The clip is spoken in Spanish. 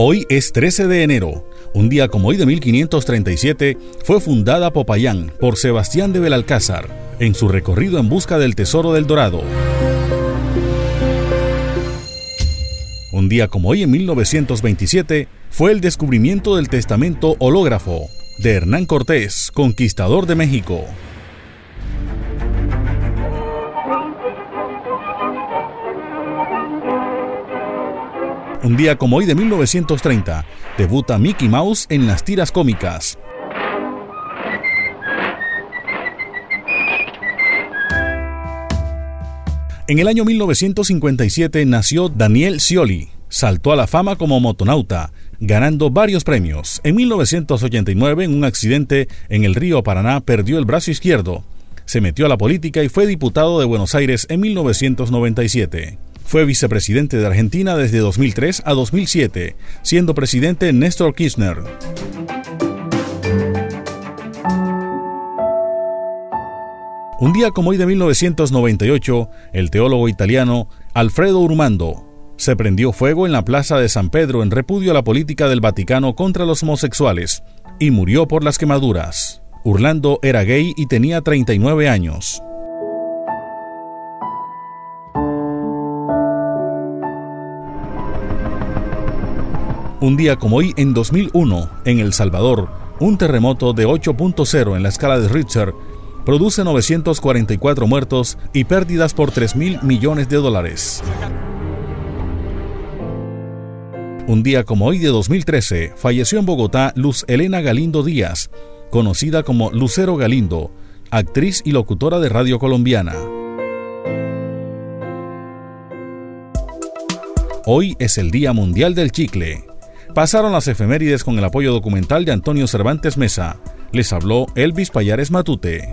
Hoy es 13 de enero. Un día como hoy de 1537 fue fundada Popayán por Sebastián de Belalcázar en su recorrido en busca del tesoro del Dorado. Un día como hoy en 1927 fue el descubrimiento del testamento hológrafo de Hernán Cortés, conquistador de México. Un día como hoy de 1930, debuta Mickey Mouse en las tiras cómicas. En el año 1957 nació Daniel Scioli. Saltó a la fama como motonauta, ganando varios premios. En 1989, en un accidente en el río Paraná, perdió el brazo izquierdo. Se metió a la política y fue diputado de Buenos Aires en 1997. Fue vicepresidente de Argentina desde 2003 a 2007, siendo presidente Néstor Kirchner. Un día como hoy de 1998, el teólogo italiano Alfredo Urmando se prendió fuego en la Plaza de San Pedro en repudio a la política del Vaticano contra los homosexuales y murió por las quemaduras. Urlando era gay y tenía 39 años. Un día como hoy, en 2001, en El Salvador, un terremoto de 8.0 en la escala de Richter produce 944 muertos y pérdidas por 3 mil millones de dólares. Un día como hoy de 2013, falleció en Bogotá Luz Elena Galindo Díaz, conocida como Lucero Galindo, actriz y locutora de radio colombiana. Hoy es el Día Mundial del Chicle. Pasaron las efemérides con el apoyo documental de Antonio Cervantes Mesa. Les habló Elvis Payares Matute.